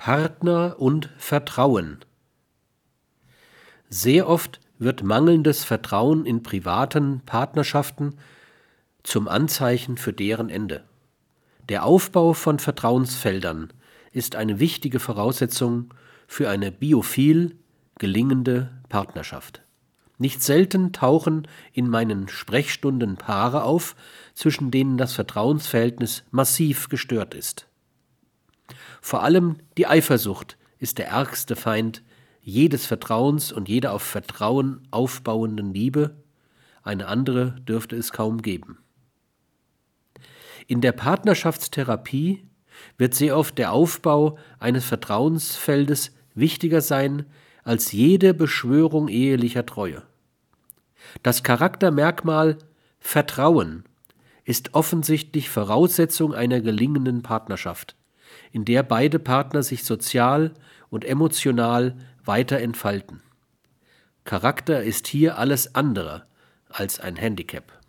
Partner und Vertrauen. Sehr oft wird mangelndes Vertrauen in privaten Partnerschaften zum Anzeichen für deren Ende. Der Aufbau von Vertrauensfeldern ist eine wichtige Voraussetzung für eine biophil gelingende Partnerschaft. Nicht selten tauchen in meinen Sprechstunden Paare auf, zwischen denen das Vertrauensverhältnis massiv gestört ist. Vor allem die Eifersucht ist der ärgste Feind jedes Vertrauens und jeder auf Vertrauen aufbauenden Liebe, eine andere dürfte es kaum geben. In der Partnerschaftstherapie wird sehr oft der Aufbau eines Vertrauensfeldes wichtiger sein als jede Beschwörung ehelicher Treue. Das Charaktermerkmal Vertrauen ist offensichtlich Voraussetzung einer gelingenden Partnerschaft in der beide Partner sich sozial und emotional weiter entfalten. Charakter ist hier alles andere als ein Handicap.